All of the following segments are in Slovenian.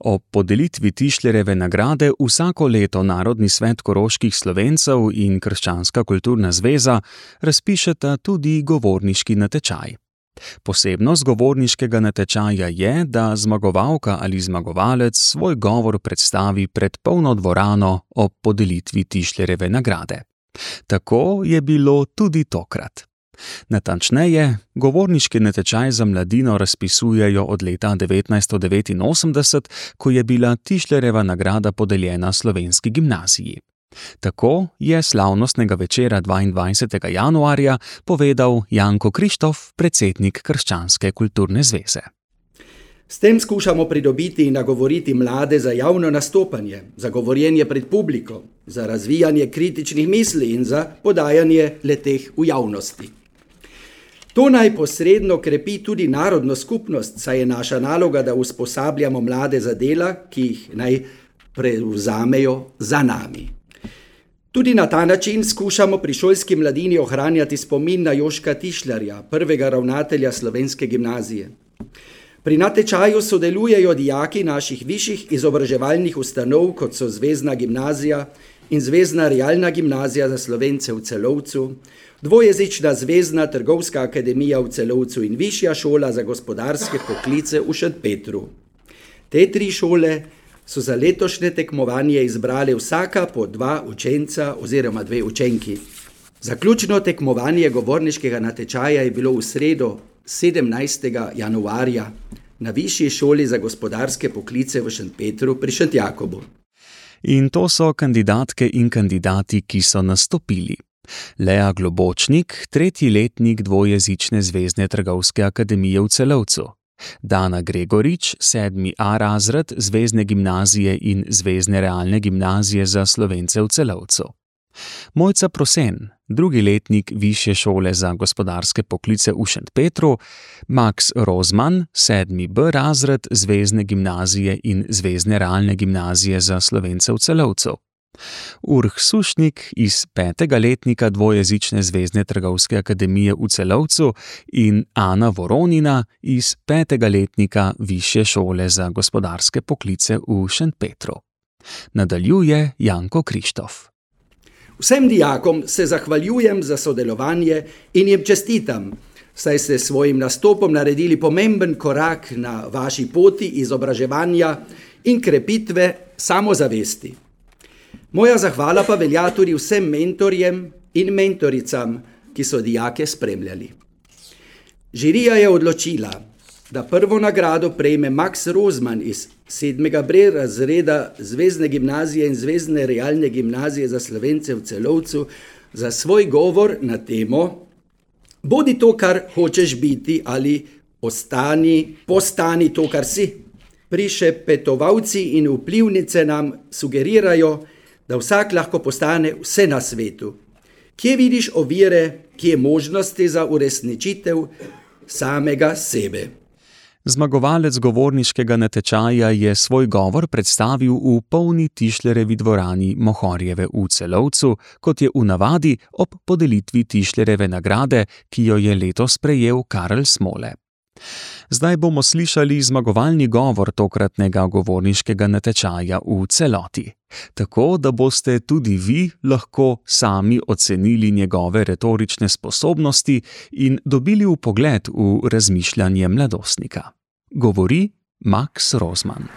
O podelitvi Tišlereve nagrade vsako leto Narodni svet koroških slovencev in Krščanska kulturna zveza razpišeta tudi govorniški natečaj. Posebnost govorniškega natečaja je, da zmagovalka ali zmagovalec svoj govor predstavi pred polno dvorano ob podelitvi Tišlereve nagrade. Tako je bilo tudi tokrat. Natančneje, govorniški natečaj za mladino razpisujejo od leta 1989, ko je bila Tišlereva nagrada podeljena slovenski gimnaziji. Tako je slavnostnega večera 22. januarja povedal Janko Krištof, predsednik Krščanske kulturne zveze. S tem skušamo pridobiti in nagovoriti mlade za javno nastopanje, za govorjenje pred publiko, za razvijanje kritičnih misli in za podajanje leteh v javnosti. To naj posredno krepi tudi narodno skupnost, saj je naša naloga, da usposabljamo mlade za dela, ki jih naj prevzamejo za nami. Tudi na ta način skušamo pri šolski mladini ohranjati spomin na Joška Tišljarja, prvega ravnatelja slovenske gimnazije. Pri natečaju sodelujejo dijaki naših višjih izobraževalnih ustanov, kot so Zvezdna gimnazija in Zvezdna realna gimnazija za slovence v celovcu, dvojezična Zvezdna trgovska akademija v celovcu in Višja šola za gospodarske poklice v Šentpetru. Te tri šole so za letošnje tekmovanje izbrali vsaka po dva učenca oziroma dve učenki. Zaključno tekmovanje govorniškega natečaja je bilo v sredo 17. januarja na Višji šoli za gospodarske poklice v Šentpetru pri Šentjakobu. In to so kandidatke in kandidati, ki so nastopili. Lea Globočnik, tretji letnik dvojezične Zvezdne trgovske akademije v Celovcu. Dana Gregorič, sedmi A razred Zvezdne gimnazije in Zvezdne realne gimnazije za slovence v celovcu. Mojca Prosen, drugi letnik Višje šole za gospodarske poklice v Šentpetru, Max Rozman, sedmi B razred Zvezdne gimnazije in Zvezdne realne gimnazije za slovence v celovcu. Urh Sušnik iz petega letnika dvojezične Zvezdne trgovske akademije v Celovcu in Ana Voronina iz petega letnika Višje šole za gospodarske poklice v Šentpetru. Nadaljuje Janko Krištof. Vsem dijakom se zahvaljujem za sodelovanje in jim čestitam, saj ste s svojim nastopom naredili pomemben korak na vaši poti izobraževanja in krepitve samozavesti. Moja zahvala pa velja tudi vsem mentorjem in mentoricam, ki so dijake spremljali. Žirija je odločila, da prvo nagrado prejme Max Rozman iz 7. B razreda Zvezdne gimnazije in Zvezdne realne gimnazije za slovence v celovcu za svoj govor na temo Bodi to, kar hočeš biti, ali ostani, postani to, kar si. Prišepetovalci in vplivnice nam sugerirajo, da vsak lahko postane vse na svetu. Kje vidiš ovire, kje možnosti za uresničitev samega sebe? Zmagovalec govorniškega natečaja je svoj govor predstavil v polni Tišlerevi dvorani Mohorjeve v celovcu, kot je v navadi ob podelitvi Tišlereve nagrade, ki jo je letos prejel Karl Smole. Zdaj bomo slišali zmagovalni govor tokratnega govorniškega natečaja v celoti, tako da boste tudi vi lahko sami ocenili njegove retorične sposobnosti in dobili vpogled v razmišljanje mladostnika. Govori Max Rozman.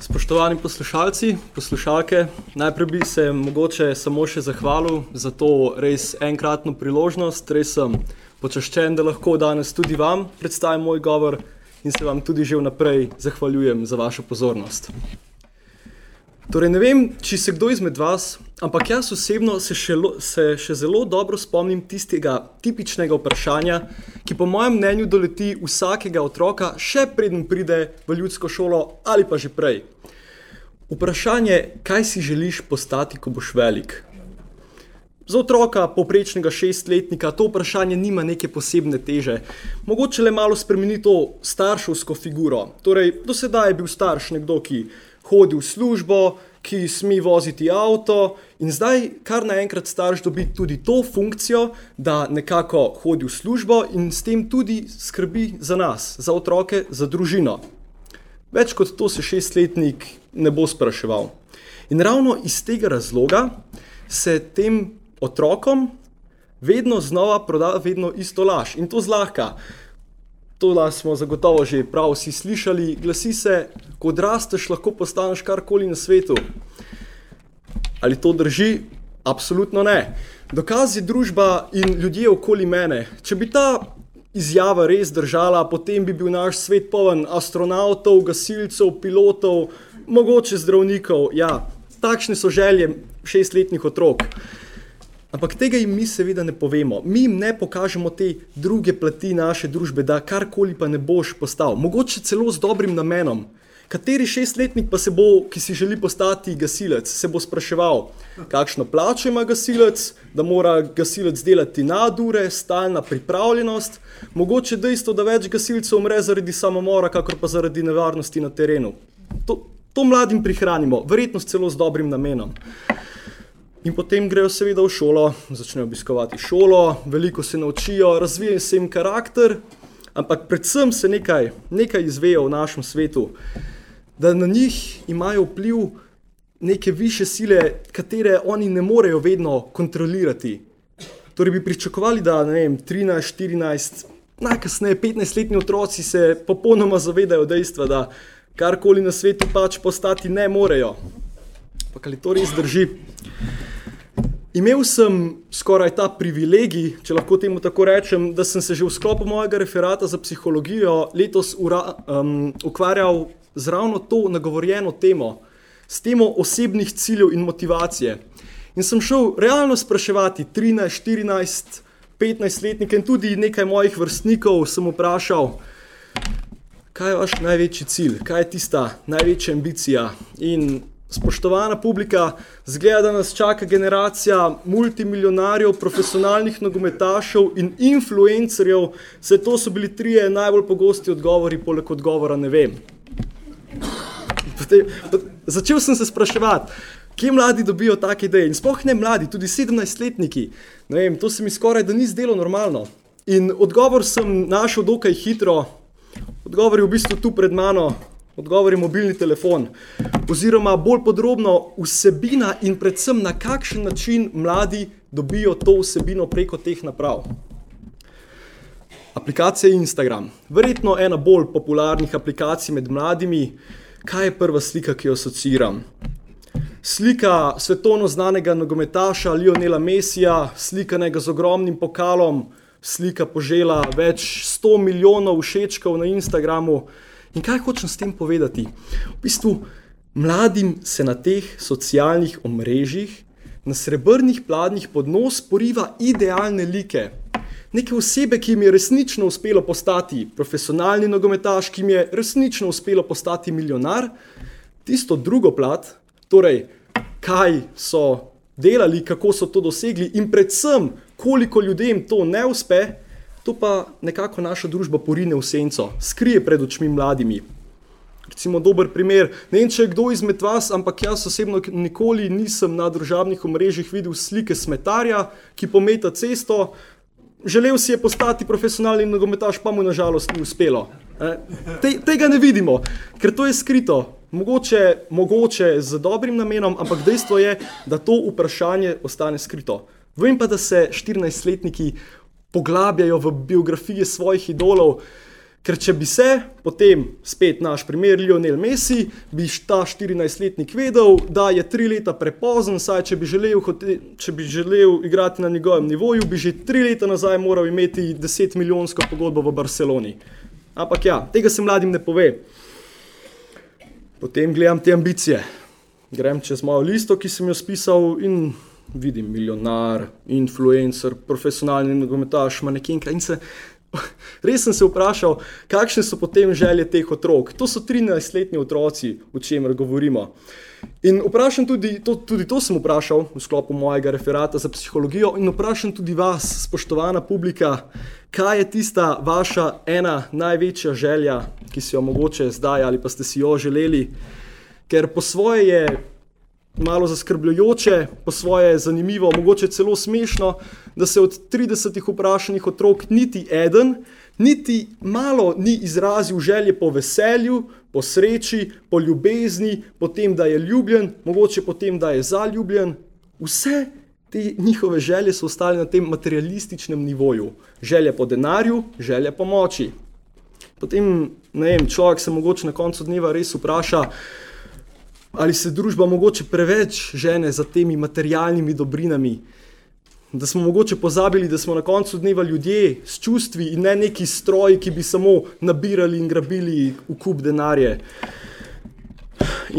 Spoštovani poslušalci, poslušalke, najprej bi se mogoče samo še zahvalil za to res enkratno priložnost. Res sem počaščen, da lahko danes tudi vam predstavim moj govor in se vam tudi že vnaprej zahvaljujem za vašo pozornost. Torej, ne vem, če se kdo izmed vas, ampak jaz osebno se še, se še zelo dobro spomnim tistega tipičnega vprašanja, ki po mojem mnenju doleti vsakega otroka, še preden pride v ljudsko šolo ali pa že prej. Vprašanje, kaj si želiš postati, ko boš velik? Za otroka, poprečnega šestletnika, to vprašanje nima neke posebne teže. Mogoče le malo spremeni to starševsko figuro. Torej, do sedaj je bil starš nekdo, ki hodi v službo, ki sme voziti avto, in zdaj kar naenkrat starš dobi tudi to funkcijo, da nekako hodi v službo in s tem tudi skrbi za nas, za otroke, za družino. Več kot to se šestletnik ne bo spraševal. In ravno iz tega razloga se tem otrokom vedno znova proda vedno isto laž in to zlahka. To smo zagotovo že prav vsi slišali. Glasi se, ko odrasteš, lahko postaneš karkoli na svetu. Ali to drži? Absolutno ne. Dokaz je družba in ljudje okoli mene. Če bi ta izjava res držala, potem bi bil naš svet poln astronautov, gasilcev, pilotov, mogoče zdravnikov. Ja, takšne so želje šestletnih otrok. Ampak tega jim mi seveda ne povemo. Mi jim ne pokažemo te druge plati naše družbe, da karkoli pa ne boš postal. Mogoče celo z dobrim namenom. Kateri šestletnik pa se bo, ki si želi postati gasilec, se bo spraševal, kakšno plačo ima gasilec, da mora gasilec delati nadure, stalna pripravljenost, mogoče dejstvo, da več gasilcev umre zaradi samomora, kakor pa zaradi nevarnosti na terenu. To, to mladim prihranimo, verjetno celo z dobrim namenom. In potem grejo seveda v šolo, začnejo obiskovati šolo, veliko se naučijo, razvijajo se jim karakter, ampak predvsem se nekaj, nekaj izvejo v našem svetu, da na njih imajo vpliv neke više sile, katere oni ne morejo vedno kontrolirati. Torej bi pričakovali, da vem, 13, 14, najkasneje 15-letni otroci se popolnoma zavedajo dejstva, da karkoli na svetu pač postati ne morejo. Pa ali to res drži? Imel sem skoraj ta privilegij, če lahko temu tako rečem, da sem se že v sklopu mojega referata za psihologijo letos ura, um, ukvarjal z ravno to nagovorjeno temo, s temo osebnih ciljev in motivacije. In sem šel realno spraševati 13, 14, 15 letnike in tudi nekaj mojih vrstnikov sem vprašal, kaj je vaš največji cilj, kaj je tista največja ambicija. In spoštovana publika, zgleda, da nas čaka generacija multimiljonarjev, profesionalnih nogometašev in influencerjev. Vse to so bili trije najbolj pogosti odgovori, poleg odgovora ne vem. Začel sem se spraševati. Kje mladi dobijo take ideje? In sploh ne mladi, tudi 17-letniki. To se mi skoraj da ni zdelo normalno. In odgovor sem našel dokaj hitro, Odgovor je v bistvu tu pred mano, odgovor je mobilni telefon. Oziroma, bolj podrobno, vsebina in predvsem na kakšen način mladi dobijo to vsebino preko teh naprav. Aplikacija Instagram. Verjetno ena bolj popularnih aplikacij med mladimi. Kaj je prva slika, ki jo asociiram? Slika svetovno znanega nogometaša Lionela Messija, slikanega z ogromnim pokalom, slika požela več 100 milijonov všečkov na Instagramu. In kaj hočem s tem povedati? V bistvu mladim se na teh socialnih omrežjih, na srebrnih pladnjih pod nos poriva idealne like. Neke osebe, ki jim je resnično uspelo postati profesionalni nogometaš, ki jim je resnično uspelo postati milijonar, tisto drugo plat, torej kaj so delali, kako so to dosegli in predvsem koliko ljudem to ne uspe, to pa nekako naša družba porine v senco, skrije pred očmi mladimi. Recimo, dober primer. Ne vem, če je kdo izmed vas, ampak jaz osebno nikoli nisem na družabnih omrežjih videl slike smetarja, ki pometa cesto. Želel si je postati profesionalni nogometaš, pa mu nažalost ni uspelo. Te, tega ne vidimo, ker to je skrito. Mogoče, mogoče z dobrim namenom, ampak dejstvo je, da to vprašanje ostane skrito. Vem pa, da se 14-letniki poglabljajo v biografije svojih idolov, ker če bi se, potem spet naš primer, Lionel Messi, bi ta 14-letnik vedel, da je tri leta prepozen, saj če bi, želel, če bi želel igrati na njegovem nivoju, bi že tri leta nazaj moral imeti 10 milijonsko pogodbo v Barceloni. Ampak ja, tega se mladim ne pove. Potem gledam te ambicije. Grem čez mojo listo, ki sem jo spisal in vidim milijonar, influencer, profesionalni nogometaš, manekenka. In se, res sem se vprašal, kakšne so potem želje teh otrok. To so 13-letni otroci, o čemer govorimo. In vprašam tudi, to, tudi to sem vprašal v sklopu mojega referata za psihologijo, in vprašam tudi vas, spoštovana publika, kaj je tista vaša ena največja želja, ki si jo mogoče zdaj ali pa ste si jo želeli, ker po svoje je malo zaskrbljujoče, po svoje zanimivo, mogoče celo smešno, da se od 30 vprašanih otrok niti eden, niti malo ni izrazil želje po veselju, po sreči, po ljubezni, po tem, da je ljubljen, mogoče po tem, da je zaljubljen. Vse te njihove želje so ostale na tem materialističnem nivoju. Želje po denarju, želje po moči. Potem, ne vem, človek se mogoče na koncu dneva res vpraša, ali se družba mogoče preveč žene za temi materialnimi dobrinami, da smo mogoče pozabili, da smo na koncu dneva ljudje s čustvi in ne neki stroji, ki bi samo nabirali in grabili v kup denarje.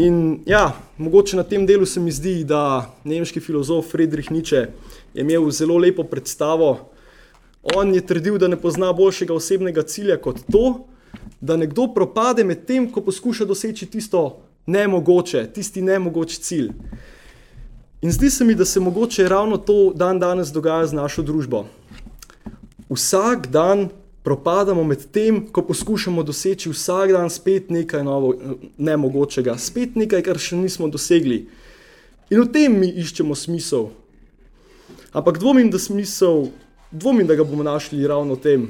In ja, mogoče na tem delu se mi zdi, da nemški filozof Friedrich Nietzsche je imel zelo lepo predstavo. On je trdil, da ne pozna boljšega osebnega cilja kot to, da nekdo propade med tem, ko poskuša doseči tisto nemogoče, tisti nemogoč cilj. In zdi se mi, da se mogoče ravno to dan danes dogaja z našo družbo. Vsak dan propadamo med tem, ko poskušamo doseči vsak dan spet nekaj novo, nemogočega, spet nekaj, kar še nismo dosegli. In v tem mi iščemo smisel. Ampak dvomim, da smisel, dvomim, da ga bomo našli ravno v tem.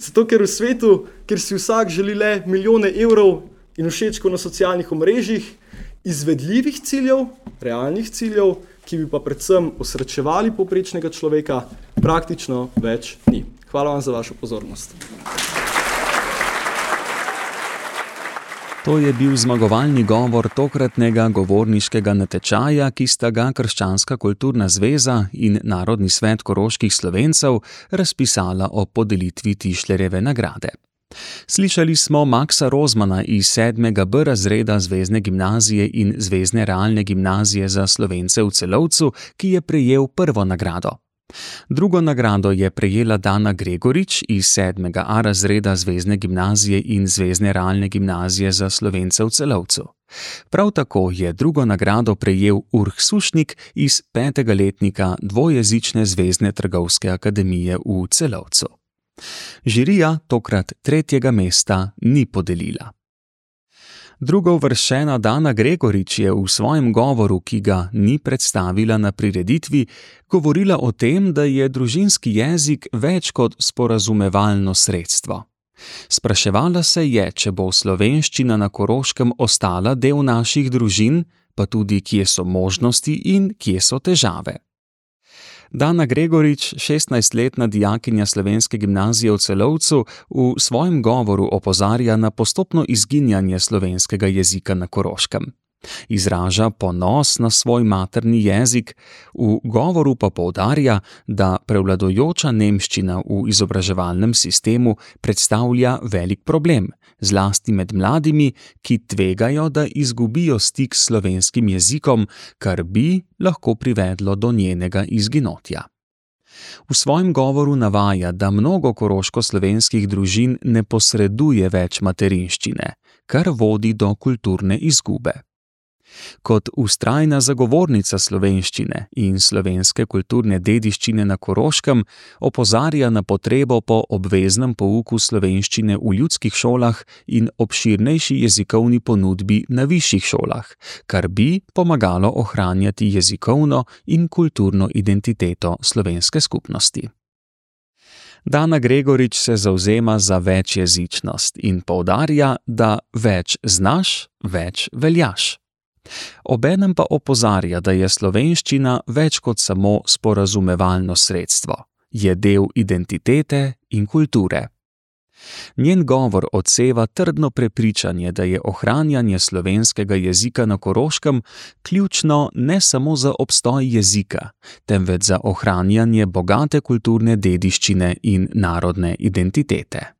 Zato, ker v svetu, kjer si vsak želi le milijone evrov in všečko na socialnih omrežjih, izvedljivih ciljev, realnih ciljev, ki bi pa predvsem osrečevali poprečnega človeka, praktično več ni. Hvala vam za vašo pozornost. To je bil zmagovalni govor tokratnega govorniškega natečaja, ki sta ga Krščanska kulturna zveza in Narodni svet koroških slovencev razpisala o podelitvi Tišlerjeve nagrade. Slišali smo Maksa Rozmana iz 7. B razreda Zvezne gimnazije in Zvezne realne gimnazije za slovence v celovcu, ki je prejel prvo nagrado. Drugo nagrado je prejela Dana Gregorič iz 7. A razreda Zvezne gimnazije in Zvezne realne gimnazije za slovence v celovcu. Prav tako je drugo nagrado prejel Urh Sušnik iz petega letnika dvojezične Zvezne trgovske akademije v celovcu. Žirija tokrat tretjega mesta ni podelila. Drugo vršena Dana Gregorič je v svojem govoru, ki ga ni predstavila na prireditvi, govorila o tem, da je družinski jezik več kot sporazumevalno sredstvo. Spraševala se je, če bo slovenščina na koroškem ostala del naših družin, pa tudi kje so možnosti in kje so težave. Dana Gregorič, 16-letna dijakinja slovenske gimnazije v Celovcu, v svojem govoru opozarja na postopno izginjanje slovenskega jezika na Koroškem. Izraža ponos na svoj materni jezik, v govoru pa poudarja, da prevladojoča nemščina v izobraževalnem sistemu predstavlja velik problem, zlasti med mladimi, ki tvegajo, da izgubijo stik s slovenskim jezikom, kar bi lahko privedlo do njenega izginotja. V svojem govoru navaja, da mnogo koroško-slovenskih družin ne posreduje več materinščine, kar vodi do kulturne izgube. Kot ustrajna zagovornica slovenščine in slovenske kulturne dediščine na Koroškem opozarja na potrebo po obveznem pouku slovenščine v ljudskih šolah in obširnejši jezikovni ponudbi na višjih šolah, kar bi pomagalo ohranjati jezikovno in kulturno identiteto slovenske skupnosti. Dana Gregorič se zauzema za večjezičnost in poudarja, da več znaš, več veljaš. Obenem pa opozarja, da je slovenščina več kot samo sporazumevalno sredstvo, je del identitete in kulture. Njen govor odseva trdno prepričanje, da je ohranjanje slovenskega jezika na koroškem ključno ne samo za obstoj jezika, temveč za ohranjanje bogate kulturne dediščine in narodne identitete.